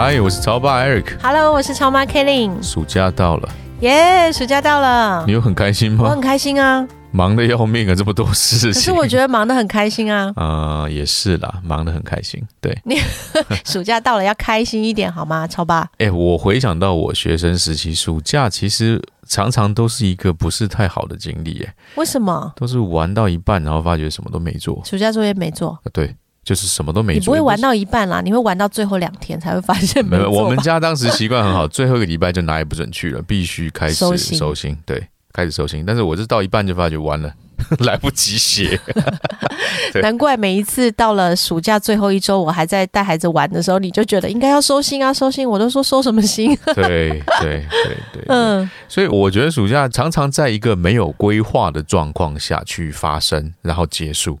嗨，我是超爸 Eric。Hello，我是超妈 Killing。暑假到了，耶，暑假到了你，有很开心吗我很？开心啊。忙得要命啊，这么多事情。可是我觉得忙得很开心啊。呃，也是啦，忙得很开心。对，你 暑假到了，要开心一点好吗？超爸，哎、我回想到我学生时期，暑假其实常常都是一个不是太好的经历，哎，为什么都是玩到一半，然后发觉什么都没做。暑假作业没做？呃对，就是什么都没做。你不会玩到一半啦，你会玩到最后两天才会发现是？没有，我们家当时习惯很好，最后一个礼拜就哪也不准去了，必须开始收心收心。对，开始收心。但是我是到一半就发觉完了，来不及写。难怪每一次到了暑假最后一周，我还在带孩子玩的时候，你就觉得应该要收心啊，收心。我都说收什么心？对对对对对。嗯，所以我觉得暑假常常在一个没有规划的状况下去发生，然后结束。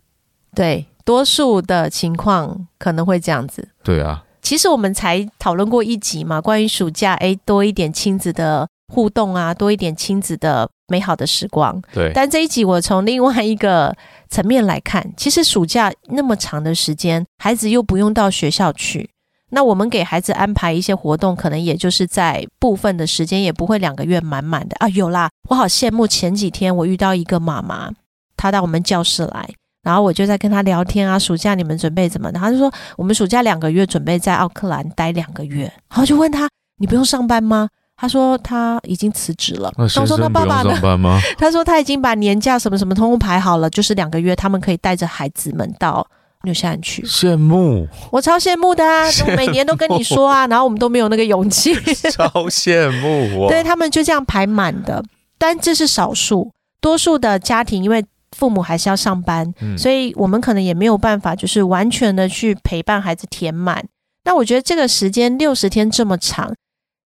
对，多数的情况可能会这样子。对啊，其实我们才讨论过一集嘛，关于暑假，诶，多一点亲子的互动啊，多一点亲子的美好的时光。对，但这一集我从另外一个层面来看，其实暑假那么长的时间，孩子又不用到学校去，那我们给孩子安排一些活动，可能也就是在部分的时间，也不会两个月满满的啊。有啦，我好羡慕前几天我遇到一个妈妈，她到我们教室来。然后我就在跟他聊天啊，暑假你们准备怎么的？他就说我们暑假两个月准备在奥克兰待两个月。然后就问他，你不用上班吗？他说他已经辞职了。那说那生不用爸爸呢？他说他已经把年假什么什么通通排好了，就是两个月，他们可以带着孩子们到纽西兰去。羡慕，我超羡慕的啊！我每年都跟你说啊，然后我们都没有那个勇气。超羡慕我。对他们就这样排满的，但这是少数，多数的家庭因为父母还是要上班，嗯所以我们可能也没有办法，就是完全的去陪伴孩子填满。那我觉得这个时间六十天这么长，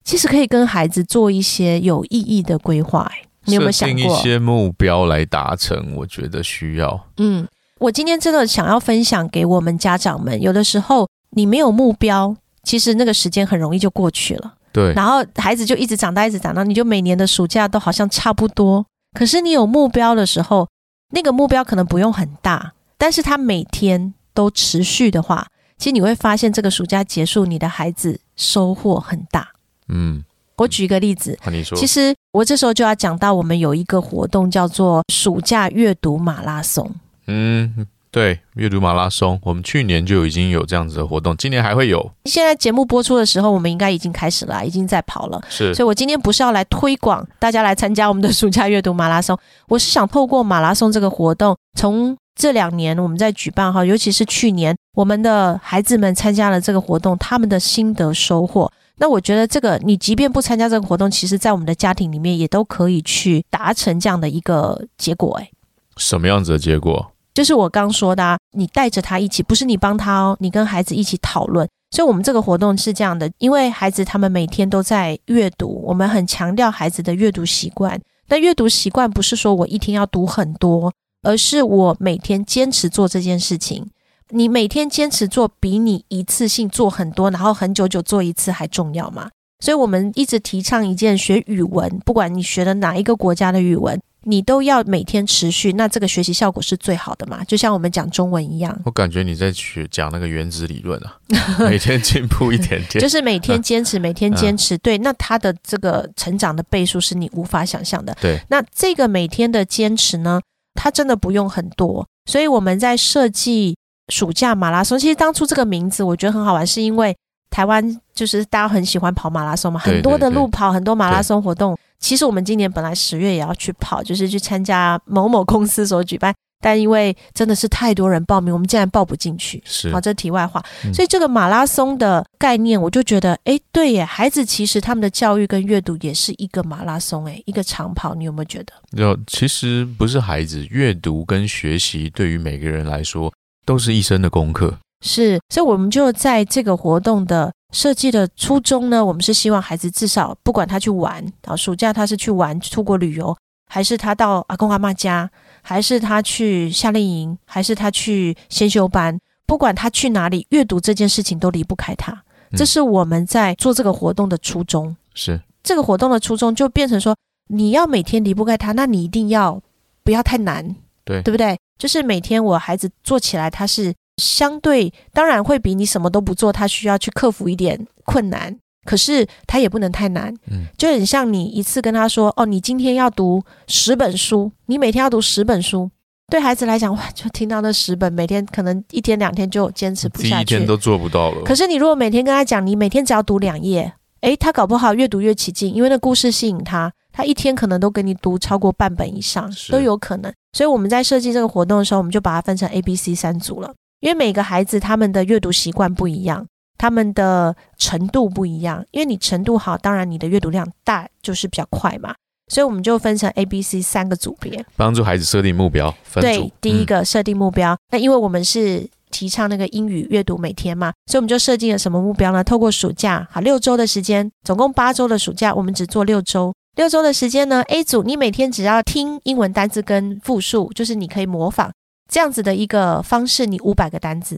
其实可以跟孩子做一些有意义的规划。哎你有没有想过？一些目标来达成？我觉得需要。嗯，我今天真的想要分享给我们家长们，有的时候你没有目标，其实那个时间很容易就过去了，对，然后孩子就一直长大，一直长大，你就每年的暑假都好像差不多。可是你有目标的时候，那个目标可能不用很大，但是他每天都持续的话，其实你会发现这个暑假结束，你的孩子收获很大。嗯，我举一个例子，那你说，其实我这时候就要讲到，我们有一个活动叫做暑假阅读马拉松。嗯，对，阅读马拉松，我们去年就已经有这样子的活动，今年还会有。现在节目播出的时候，我们应该已经开始了，已经在跑了。是所以我今天不是要来推广大家来参加我们的暑假阅读马拉松，我是想透过马拉松这个活动，从这两年我们在举办哈，尤其是去年我们的孩子们参加了这个活动，他们的心得收获。那我觉得这个，你即便不参加这个活动，其实在我们的家庭里面也都可以去达成这样的一个结果。诶，什么样子的结果？就是我刚说的、啊，你带着他一起，不是你帮他哦，你跟孩子一起讨论。所以，我们这个活动是这样的，因为孩子他们每天都在阅读，我们很强调孩子的阅读习惯。但阅读习惯不是说我一天要读很多，而是我每天坚持做这件事情。你每天坚持做，比你一次性做很多，然后很久久做一次还重要嘛？所以我们一直提倡一件学语文，不管你学的哪一个国家的语文，你都要每天持续，那这个学习效果是最好的嘛？就像我们讲中文一样，我感觉你在学讲那个原子理论啊，每天进步一点点。就是每天坚持，每天坚持，对，那他的这个成长的倍数是你无法想象的。对，那这个每天的坚持呢，它真的不用很多，所以我们在设计暑假马拉松，其实当初这个名字我觉得很好玩，是因为台湾就是大家很喜欢跑马拉松嘛，很多的路跑，很多马拉松活动。其实我们今年本来十月也要去跑，就是去参加某某公司所举办，但因为真的是太多人报名，我们竟然报不进去。是好，这题外话。嗯所以这个马拉松的概念，我就觉得，哎，对耶，孩子其实他们的教育跟阅读也是一个马拉松，哎，一个长跑，你有没有觉得？就其实不是孩子阅读跟学习，对于每个人来说都是一生的功课。是，所以我们就在这个活动的设计的初衷呢，我们是希望孩子至少不管他去玩啊，暑假他是去玩出国旅游，还是他到阿公阿妈家，还是他去夏令营，还是他去先修班，不管他去哪里，阅读这件事情都离不开他。这是我们在做这个活动的初衷。是这个活动的初衷就变成说，你要每天离不开他，那你一定要不要太难，对对不对？就是每天我孩子做起来，他是相对当然会比你什么都不做，他需要去克服一点困难，可是他也不能太难。嗯，就很像你一次跟他说，哦，你今天要读十本书，你每天要读十本书。对孩子来讲，哇，就听到那十本，每天可能一天两天就坚持不下去，第一天都做不到了。可是你如果每天跟他讲，你每天只要读两页，诶，他搞不好越读越起劲，因为那故事吸引他，他一天可能都给你读超过半本以上，都有可能。所以我们在设计这个活动的时候，我们就把它分成 A、B、C 三组了，因为每个孩子他们的阅读习惯不一样，他们的程度不一样。因为你程度好，当然你的阅读量大就是比较快嘛。所以我们就分成 A、B、C 三个组别，帮助孩子设定目标。对，第一个设定目标。那因为我们是提倡那个英语阅读每天嘛，所以我们就设定了什么目标呢？透过暑假，好，六周的时间，总共八周的暑假，我们只做六周。六周的时间呢，A 组你每天只要听英文单字跟复述，就是你可以模仿这样子的一个方式，你五百个单字，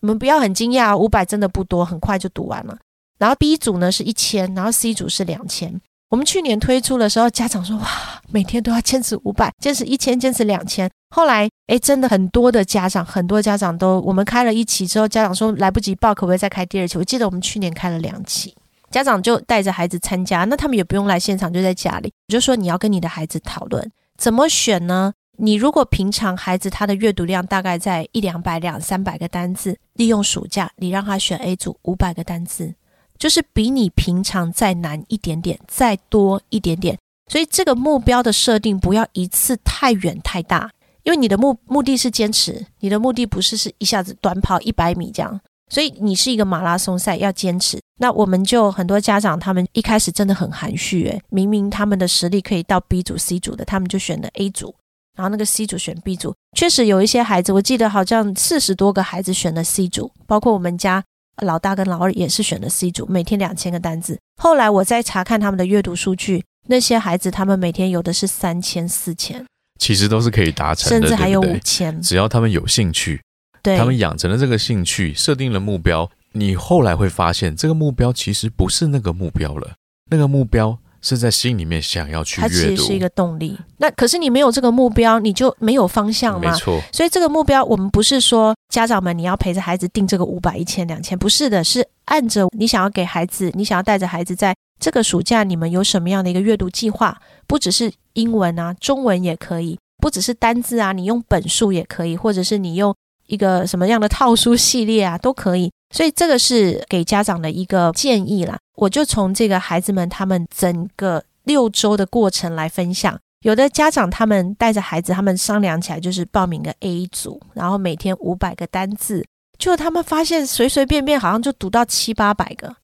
你们不要很惊讶，五百真的不多，很快就读完了。然后 B 组呢是一千，然后 C 组是两千。我们去年推出的时候，家长说哇，每天都要坚持五百，坚持一千，坚持两千。后来，哎，真的很多的家长，很多家长都，我们开了一期之后，家长说来不及报，可不可以再开第二期？我记得我们去年开了两期，家长就带着孩子参加，那他们也不用来现场，就在家里。我就说你要跟你的孩子讨论怎么选呢？你如果平常孩子他的阅读量大概在一两百、两三百个单字，利用暑假，你让他选 A 组五百个单字。就是比你平常再难一点点，再多一点点，所以这个目标的设定不要一次太远太大，因为你的目目的是坚持，你的目的不是是一下子短跑一百米这样，所以你是一个马拉松赛要坚持。那我们就很多家长他们一开始真的很含蓄，诶，明明他们的实力可以到 B 组、C 组的，他们就选了 A 组，然后那个 C 组选 B 组，确实有一些孩子，我记得好像四十多个孩子选了 C 组，包括我们家。老大跟老二也是选了 C 组，每天两千个单字。后来我再查看他们的阅读数据，那些孩子他们每天有的是三千、四千，其实都是可以达成的，甚至还有五千。只要他们有兴趣，对，他们养成了这个兴趣，设定了目标，你后来会发现，这个目标其实不是那个目标了，那个目标。是在心里面想要去阅读，它其实是一个动力。那可是你没有这个目标，你就没有方向吗？没错。所以这个目标，我们不是说家长们你要陪着孩子定这个五百、一千、两千，不是的，是按着你想要给孩子，你想要带着孩子在这个暑假，你们有什么样的一个阅读计划？不只是英文啊，中文也可以；不只是单字啊，你用本数也可以，或者是你用一个什么样的套书系列啊，都可以。所以这个是给家长的一个建议啦。我就从这个孩子们他们整个六周的过程来分享。有的家长他们带着孩子，他们商量起来就是报名个 A 组，然后每天五百个单字。就他们发现随随便便好像就读到七八百个。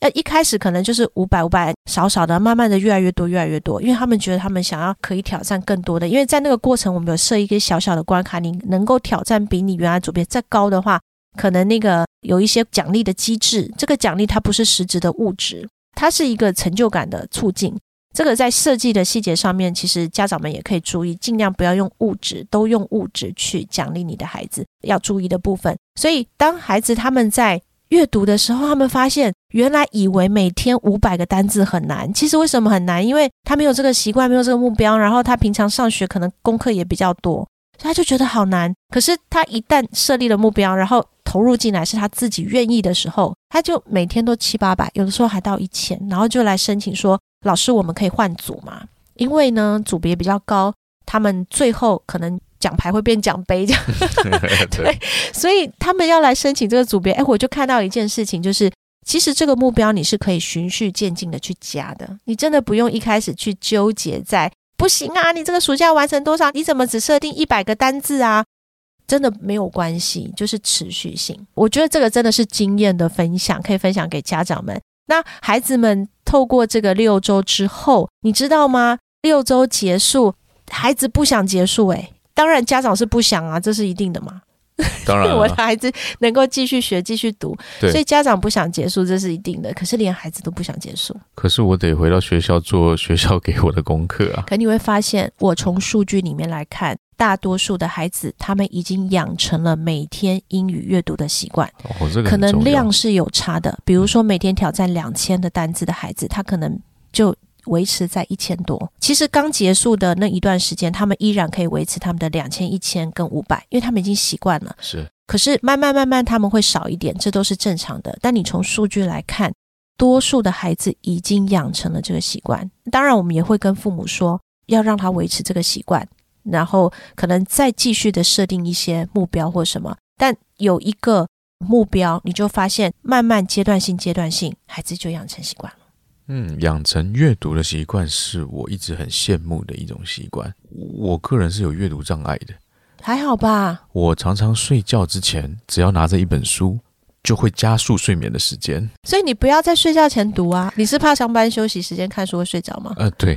呃，一开始可能就是五百五百少少的，慢慢的越来越多越来越多，因为他们觉得他们想要可以挑战更多的。因为在那个过程，我们有设一个小小的关卡，你能够挑战比你原来组别再高的话。可能那个有一些奖励的机制，这个奖励它不是实质的物质，它是一个成就感的促进。这个在设计的细节上面，其实家长们也可以注意，尽量不要用物质，都用物质去奖励你的孩子要注意的部分。所以，当孩子他们在阅读的时候，他们发现原来以为每天五百个单字很难，其实为什么很难？因为他没有这个习惯，没有这个目标，然后他平常上学可能功课也比较多。他就觉得好难，可是他一旦设立了目标，然后投入进来是他自己愿意的时候，他就每天都七八百，有的时候还到一千，然后就来申请说：“老师，我们可以换组吗？因为呢，组别比较高，他们最后可能奖牌会变奖杯这样。对，所以他们要来申请这个组别。哎，我就看到一件事情，就是其实这个目标你是可以循序渐进的去加的，你真的不用一开始去纠结在。不行啊！你这个暑假完成多少？你怎么只设定一百个单字啊？真的没有关系，就是持续性。我觉得这个真的是经验的分享，可以分享给家长们。那孩子们透过这个六周之后，你知道吗？六周结束，孩子不想结束，诶，当然家长是不想啊，这是一定的嘛。当然 我的，孩子能够继续学、继续读，所以家长不想结束，这是一定的。可是连孩子都不想结束。可是我得回到学校做学校给我的功课啊。可你会发现，我从数据里面来看，大多数的孩子他们已经养成了每天英语阅读的习惯，哦，这个可能量是有差的。比如说每天挑战两千的单字的孩子，他可能就维持在一千多。其实刚结束的那一段时间，他们依然可以维持他们的两千、一千跟五百，因为他们已经习惯了。是可是慢慢慢慢他们会少一点，这都是正常的。但你从数据来看，多数的孩子已经养成了这个习惯。当然，我们也会跟父母说，要让他维持这个习惯，然后可能再继续的设定一些目标或什么。但有一个目标，你就发现慢慢阶段性、阶段性，孩子就养成习惯了。嗯，养成阅读的习惯是我一直很羡慕的一种习惯。我个人是有阅读障碍的，还好吧？我常常睡觉之前，只要拿着一本书，就会加速睡眠的时间。所以你不要在睡觉前读啊！你是怕上班休息时间看书会睡着吗？呃，对，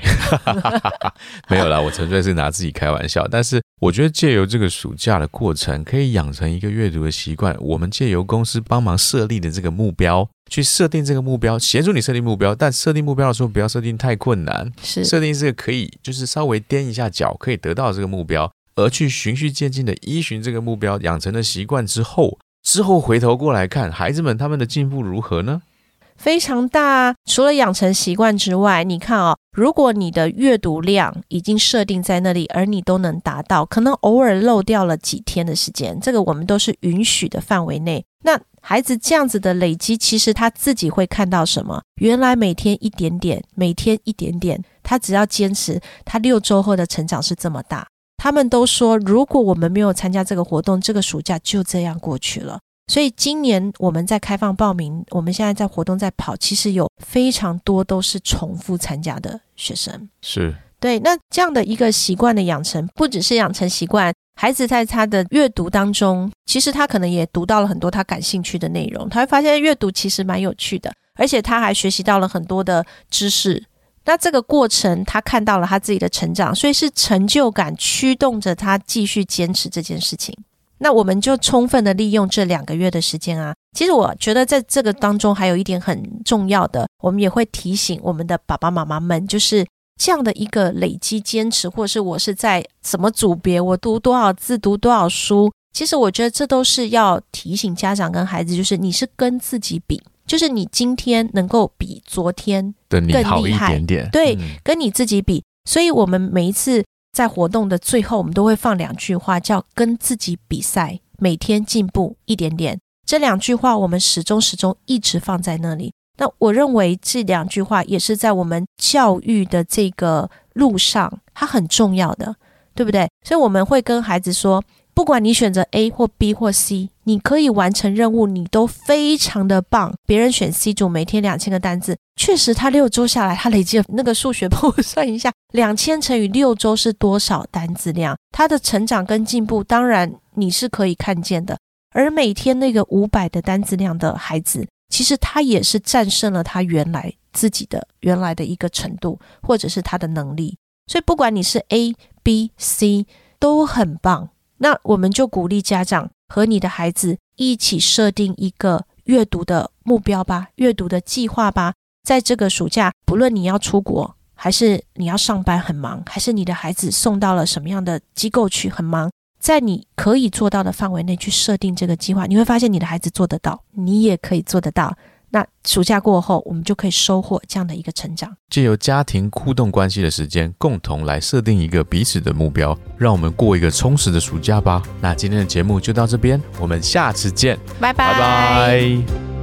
没有啦，我纯粹是拿自己开玩笑。但是我觉得借由这个暑假的过程，可以养成一个阅读的习惯。我们借由公司帮忙设立的这个目标，去设定这个目标，协助你设定目标。但设定目标的时候，不要设定太困难，是设定这个可以就是稍微踮一下脚，可以得到这个目标，而去循序渐进的依循这个目标，养成了习惯之后，之后回头过来看孩子们他们的进步如何呢？非常大啊。除了养成习惯之外，你看哦，如果你的阅读量已经设定在那里，而你都能达到，可能偶尔漏掉了几天的时间，这个我们都是允许的范围内。那孩子这样子的累积，其实他自己会看到什么？原来每天一点点，每天一点点，他只要坚持，他六周后的成长是这么大。他们都说，如果我们没有参加这个活动，这个暑假就这样过去了。所以今年我们在开放报名，我们现在在活动在跑，其实有非常多都是重复参加的学生。是对，那这样的一个习惯的养成，不只是养成习惯，孩子在他的阅读当中，其实他可能也读到了很多他感兴趣的内容，他会发现阅读其实蛮有趣的，而且他还学习到了很多的知识。那这个过程，他看到了他自己的成长，所以是成就感驱动着他继续坚持这件事情。那我们就充分的利用这两个月的时间啊。其实我觉得在这个当中还有一点很重要的，我们也会提醒我们的爸爸妈妈们，就是这样的一个累积坚持，或者是我是在什么组别，我读多少字，读多少书。其实我觉得这都是要提醒家长跟孩子，就是你是跟自己比，就是你今天能够比昨天更厉害好一点点，对嗯跟你自己比。所以我们每一次在活动的最后，我们都会放两句话，叫“跟自己比赛，每天进步一点点”。这两句话我们始终始终一直放在那里。那我认为这两句话也是在我们教育的这个路上，它很重要的，对不对？所以我们会跟孩子说，不管你选择 A 或 B 或 C，你可以完成任务，你都非常的棒。别人选 C 组，每天两千个单字，确实他六周下来，他累积了那个数学帮我算一下，两千乘以六周是多少单字量？他的成长跟进步，当然你是可以看见的。而每天那个五百的单字量的孩子，其实他也是战胜了他原来自己的原来的一个程度，或者是他的能力。所以不管你是 A、B、C，都很棒。那我们就鼓励家长和你的孩子一起设定一个阅读的目标吧，阅读的计划吧。在这个暑假，不论你要出国，还是你要上班很忙，还是你的孩子送到了什么样的机构去很忙，在你可以做到的范围内去设定这个计划，你会发现你的孩子做得到，你也可以做得到。那暑假过后，我们就可以收获这样的一个成长。借由家庭互动关系的时间，共同来设定一个彼此的目标，让我们过一个充实的暑假吧。那今天的节目就到这边，我们下次见，拜拜拜拜